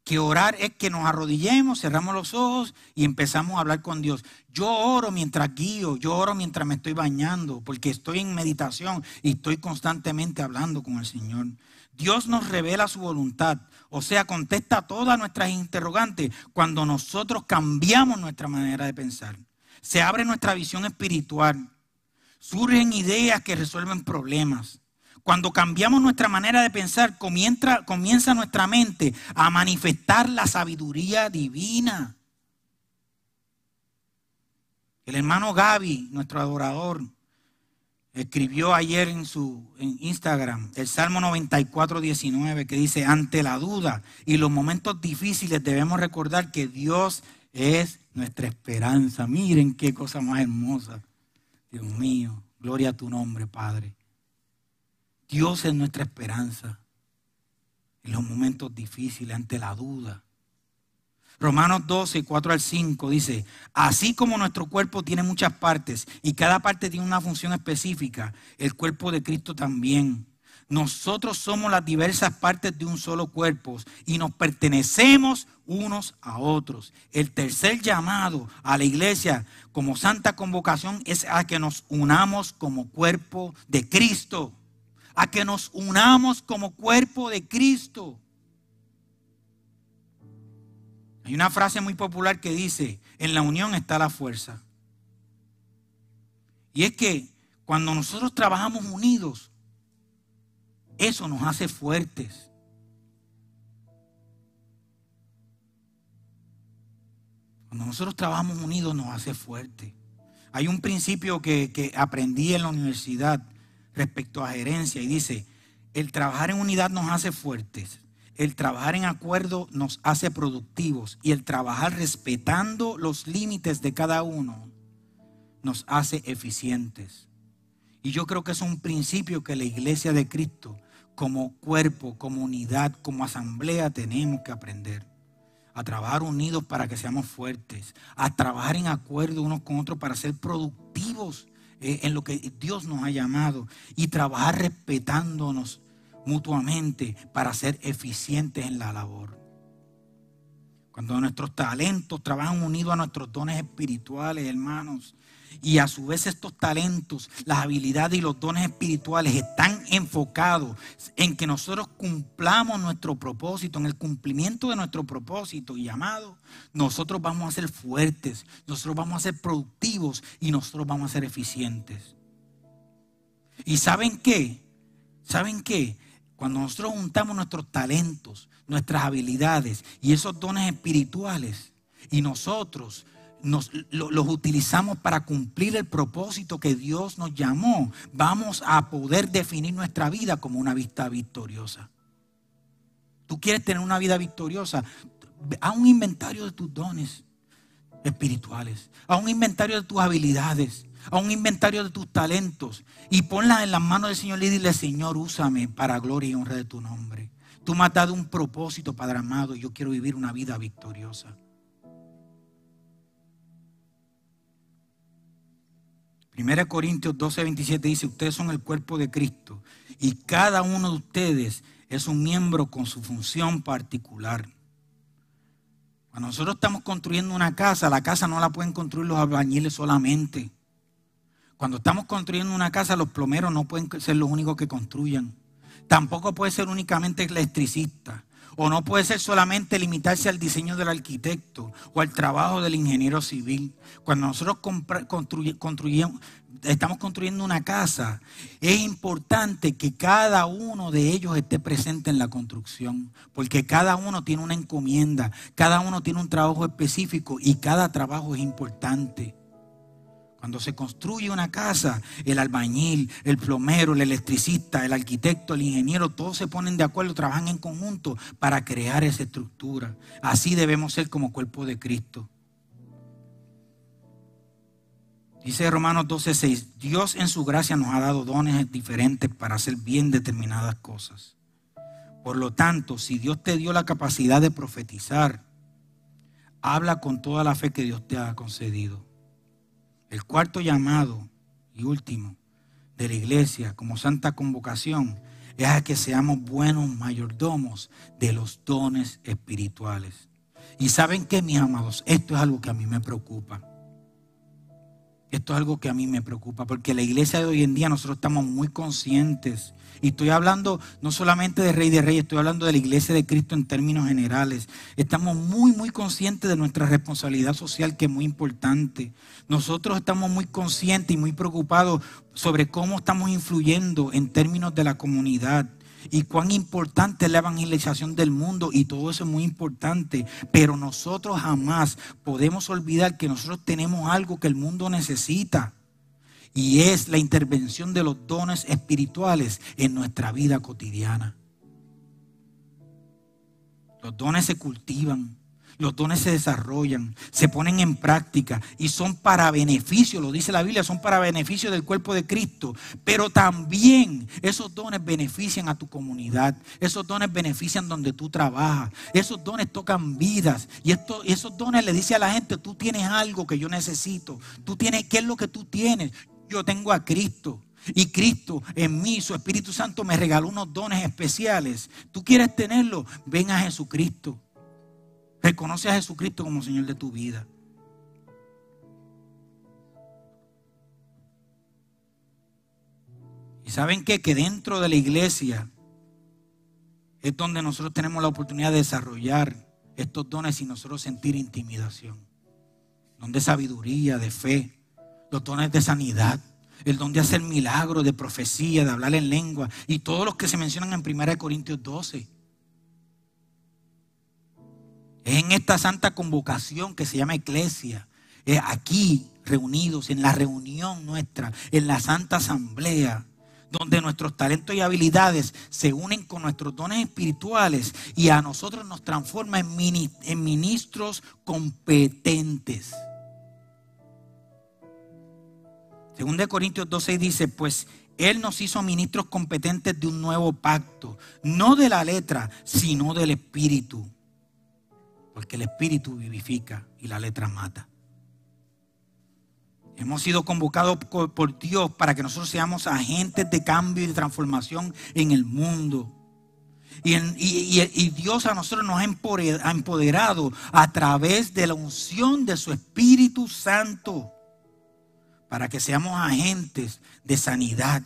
que orar es que nos arrodillemos, cerramos los ojos y empezamos a hablar con Dios. Yo oro mientras guío, yo oro mientras me estoy bañando, porque estoy en meditación y estoy constantemente hablando con el Señor. Dios nos revela su voluntad, o sea, contesta todas nuestras interrogantes cuando nosotros cambiamos nuestra manera de pensar. Se abre nuestra visión espiritual, surgen ideas que resuelven problemas. Cuando cambiamos nuestra manera de pensar, comienza, nuestra mente a manifestar la sabiduría divina. El hermano Gaby, nuestro adorador, escribió ayer en su Instagram el Salmo 94, 19, que dice, ante la duda y los momentos difíciles debemos recordar que Dios es nuestra esperanza. Miren qué cosa más hermosa. Dios mío, gloria a tu nombre, Padre. Dios es nuestra esperanza en los momentos difíciles, ante la duda. Romanos 12, 4 al 5 dice, así como nuestro cuerpo tiene muchas partes y cada parte tiene una función específica, el cuerpo de Cristo también. Nosotros somos las diversas partes de un solo cuerpo y nos pertenecemos unos a otros. El tercer llamado a la iglesia como santa convocación es a que nos unamos como cuerpo de Cristo a que nos unamos como cuerpo de Cristo. Hay una frase muy popular que dice, en la unión está la fuerza. Y es que cuando nosotros trabajamos unidos, eso nos hace fuertes. Cuando nosotros trabajamos unidos nos hace fuertes. Hay un principio que, que aprendí en la universidad respecto a gerencia y dice, el trabajar en unidad nos hace fuertes, el trabajar en acuerdo nos hace productivos y el trabajar respetando los límites de cada uno nos hace eficientes. Y yo creo que es un principio que la iglesia de Cristo, como cuerpo, como unidad, como asamblea, tenemos que aprender. A trabajar unidos para que seamos fuertes, a trabajar en acuerdo unos con otros para ser productivos en lo que Dios nos ha llamado y trabajar respetándonos mutuamente para ser eficientes en la labor. Cuando nuestros talentos trabajan unidos a nuestros dones espirituales, hermanos, y a su vez estos talentos, las habilidades y los dones espirituales están enfocados en que nosotros cumplamos nuestro propósito, en el cumplimiento de nuestro propósito y llamado, nosotros vamos a ser fuertes, nosotros vamos a ser productivos y nosotros vamos a ser eficientes. ¿Y saben qué? ¿Saben qué? Cuando nosotros juntamos nuestros talentos, nuestras habilidades y esos dones espirituales, y nosotros nos, los utilizamos para cumplir el propósito que Dios nos llamó, vamos a poder definir nuestra vida como una vida victoriosa. Tú quieres tener una vida victoriosa, haz un inventario de tus dones espirituales, haz un inventario de tus habilidades, haz un inventario de tus talentos y ponlas en las manos del Señor y dile, Señor, úsame para gloria y honra de tu nombre. Tú me has dado un propósito, Padre amado, y yo quiero vivir una vida victoriosa. 1 Corintios 12, 27 dice, ustedes son el cuerpo de Cristo y cada uno de ustedes es un miembro con su función particular. Cuando nosotros estamos construyendo una casa, la casa no la pueden construir los albañiles solamente. Cuando estamos construyendo una casa, los plomeros no pueden ser los únicos que construyan. Tampoco puede ser únicamente electricista. O no puede ser solamente limitarse al diseño del arquitecto o al trabajo del ingeniero civil. Cuando nosotros estamos construyendo una casa, es importante que cada uno de ellos esté presente en la construcción, porque cada uno tiene una encomienda, cada uno tiene un trabajo específico y cada trabajo es importante. Cuando se construye una casa, el albañil, el plomero, el electricista, el arquitecto, el ingeniero, todos se ponen de acuerdo, trabajan en conjunto para crear esa estructura. Así debemos ser como cuerpo de Cristo. Dice Romanos 12:6, Dios en su gracia nos ha dado dones diferentes para hacer bien determinadas cosas. Por lo tanto, si Dios te dio la capacidad de profetizar, habla con toda la fe que Dios te ha concedido. El cuarto llamado y último de la iglesia como santa convocación es a que seamos buenos mayordomos de los dones espirituales. Y saben que, mis amados, esto es algo que a mí me preocupa. Esto es algo que a mí me preocupa, porque la iglesia de hoy en día nosotros estamos muy conscientes. Y estoy hablando no solamente de Rey de Reyes, estoy hablando de la iglesia de Cristo en términos generales. Estamos muy, muy conscientes de nuestra responsabilidad social, que es muy importante. Nosotros estamos muy conscientes y muy preocupados sobre cómo estamos influyendo en términos de la comunidad y cuán importante es la evangelización del mundo y todo eso es muy importante. Pero nosotros jamás podemos olvidar que nosotros tenemos algo que el mundo necesita y es la intervención de los dones espirituales en nuestra vida cotidiana. Los dones se cultivan. Los dones se desarrollan, se ponen en práctica y son para beneficio, lo dice la Biblia, son para beneficio del cuerpo de Cristo. Pero también esos dones benefician a tu comunidad, esos dones benefician donde tú trabajas, esos dones tocan vidas y esto, esos dones le dice a la gente, tú tienes algo que yo necesito, tú tienes, ¿qué es lo que tú tienes? Yo tengo a Cristo. Y Cristo en mí, su Espíritu Santo me regaló unos dones especiales. ¿Tú quieres tenerlo? Ven a Jesucristo. Reconoce a Jesucristo como Señor de tu vida. Y saben qué? Que dentro de la iglesia es donde nosotros tenemos la oportunidad de desarrollar estos dones y nosotros sentir intimidación. Don de sabiduría, de fe, los dones de sanidad, el don de hacer milagros, de profecía, de hablar en lengua y todos los que se mencionan en 1 Corintios 12. Es en esta santa convocación que se llama iglesia. Es aquí reunidos, en la reunión nuestra, en la santa asamblea, donde nuestros talentos y habilidades se unen con nuestros dones espirituales y a nosotros nos transforma en ministros competentes. Según de Corintios 12 dice, pues Él nos hizo ministros competentes de un nuevo pacto, no de la letra, sino del espíritu porque el espíritu vivifica y la letra mata. Hemos sido convocados por Dios para que nosotros seamos agentes de cambio y de transformación en el mundo. Y, y, Dios a nosotros nos ha empoderado a través de la unción de su Espíritu Santo para que seamos agentes de sanidad,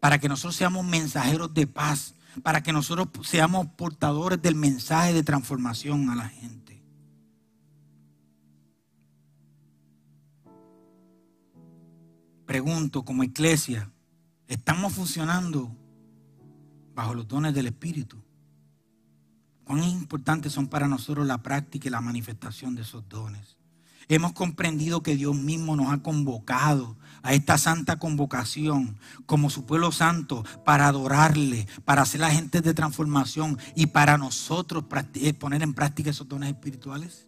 para que nosotros seamos mensajeros de paz, para que nosotros seamos portadores del mensaje de transformación a la gente. pregunto como iglesia, ¿estamos funcionando bajo los dones del Espíritu? ¿Cuán importantes son para nosotros la práctica y la manifestación de esos dones? Hemos comprendido que Dios mismo nos ha convocado a esta santa convocación como su pueblo santo para adorarle, para ser agentes de transformación y para nosotros eh, poner en práctica esos dones espirituales.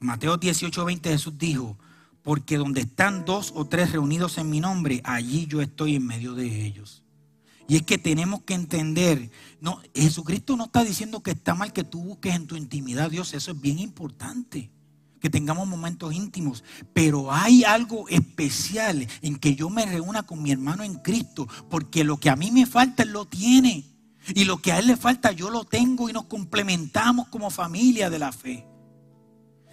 Mateo 18, 20 Jesús dijo, porque donde están dos o tres reunidos en mi nombre, allí yo estoy en medio de ellos. Y es que tenemos que entender, no, Jesucristo no está diciendo que está mal que tú busques en tu intimidad a Dios, eso es bien importante, que tengamos momentos íntimos, pero hay algo especial en que yo me reúna con mi hermano en Cristo, porque lo que a mí me falta, Él lo tiene, y lo que a Él le falta, yo lo tengo y nos complementamos como familia de la fe.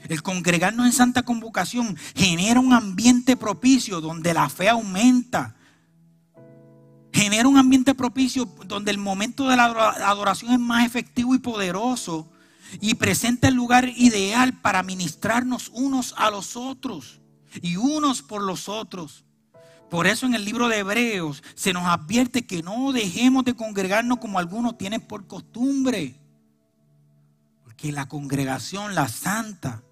El congregarnos en santa convocación genera un ambiente propicio donde la fe aumenta. Genera un ambiente propicio donde el momento de la adoración es más efectivo y poderoso y presenta el lugar ideal para ministrarnos unos a los otros y unos por los otros. Por eso en el libro de Hebreos se nos advierte que no dejemos de congregarnos como algunos tienen por costumbre. Porque la congregación, la santa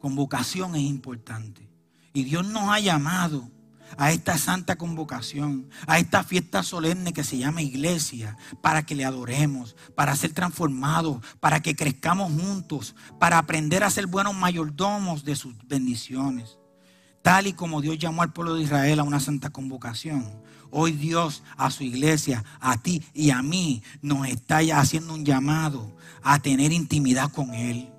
convocación es importante. Y Dios nos ha llamado a esta santa convocación, a esta fiesta solemne que se llama iglesia, para que le adoremos, para ser transformados, para que crezcamos juntos, para aprender a ser buenos mayordomos de sus bendiciones. Tal y como Dios llamó al pueblo de Israel a una santa convocación, hoy Dios a su iglesia, a ti y a mí, nos está haciendo un llamado a tener intimidad con Él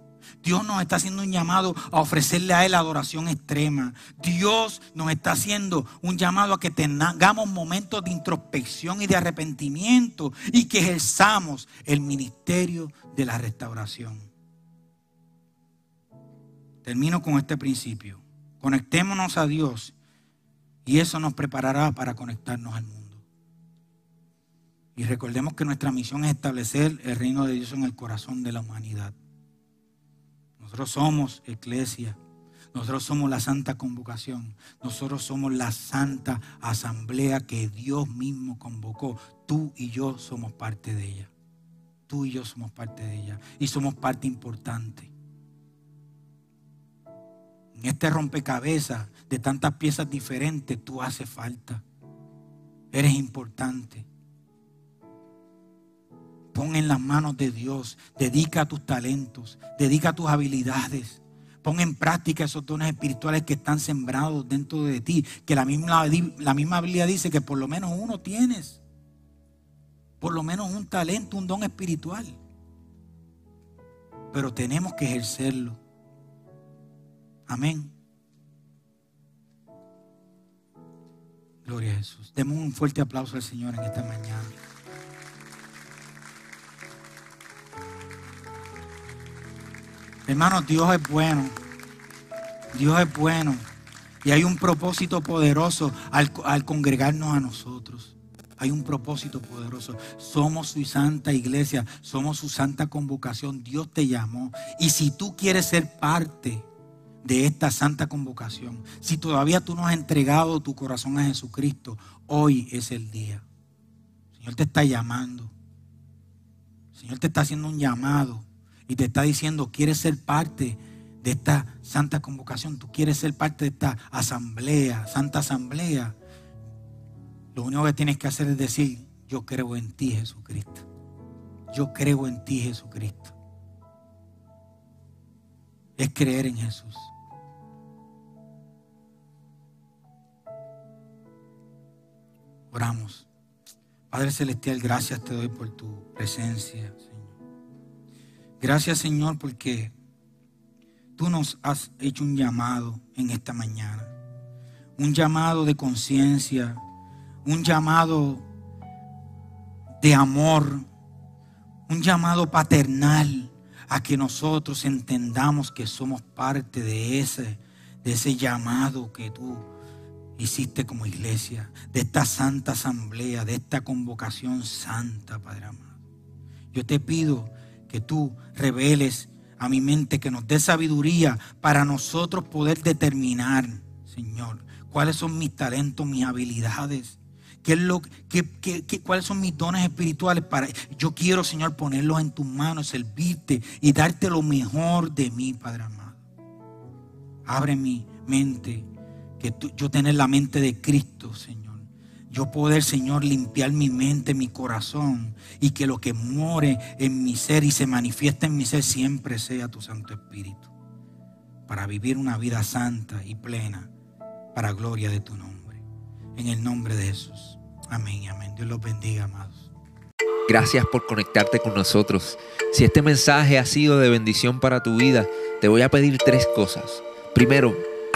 Dios nos está haciendo un llamado a ofrecerle a Él adoración extrema. Dios nos está haciendo un llamado a que tengamos momentos de introspección y de arrepentimiento y que ejerzamos el ministerio de la restauración. Termino con este principio. Conectémonos a Dios y eso nos preparará para conectarnos al mundo. Y recordemos que nuestra misión es establecer el reino de Dios en el corazón de la humanidad. Nosotros somos iglesia. Nosotros somos la santa convocación. Nosotros somos la santa asamblea que Dios mismo convocó. Tú y yo somos parte de ella. Tú y yo somos parte de ella. Y somos parte importante. En este rompecabezas de tantas piezas diferentes, tú haces falta. Eres importante. En las manos de Dios. Dedica tus talentos. Dedica tus habilidades. Pon en práctica esos dones espirituales que están sembrados dentro de ti. Que la misma, la misma Biblia dice que por lo menos uno tienes. Por lo menos un talento, un don espiritual. Pero tenemos que ejercerlo. Amén. Gloria a Jesús. Demos un fuerte aplauso al Señor en esta mañana. Hermanos, Dios es bueno. Dios es bueno. Y hay un propósito poderoso al, congregarnos a nosotros. Hay un propósito poderoso. Somos su santa iglesia, somos su santa convocación. Dios te llamó. Y si tú quieres ser parte de esta santa convocación, si todavía tú no has entregado tu corazón a Jesucristo, hoy es el día. Señor te está llamando. Señor te está haciendo un llamado y te está diciendo, quieres ser parte de esta santa convocación, tú quieres ser parte de esta asamblea, santa asamblea, lo único que tienes que hacer es decir, yo creo en ti Jesucristo. Yo creo en ti Jesucristo. Es creer en Jesús. Oramos. Padre Celestial, gracias te doy por tu presencia. Gracias Señor porque tú nos has hecho un llamado en esta mañana. Un llamado de conciencia, un llamado de amor, un llamado paternal a que nosotros entendamos que somos parte de ese, de ese llamado que tú hiciste como iglesia, de esta santa asamblea, de esta convocación santa, Padre amado. Yo te pido que tú reveles a mi mente, que nos dé sabiduría para nosotros poder determinar, Señor, cuáles son mis talentos, mis habilidades. ¿Qué es lo, ¿Cuáles son mis dones espirituales? Para, yo quiero, Señor, ponerlos en tus manos, servirte y darte lo mejor de mí, Padre amado. Abre mi mente, que yo tener la mente de Cristo, Señor yo poder, Señor, limpiar mi mente, mi corazón y que lo que more en mi ser y se manifiesta en mi ser siempre sea tu Santo Espíritu. Para vivir una vida santa y plena para gloria de tu nombre. En el nombre de Jesús. Amén y amén. Dios los bendiga, amados. Gracias por conectarte con nosotros. Si este mensaje ha sido de bendición para tu vida, te voy a pedir tres cosas. Primero,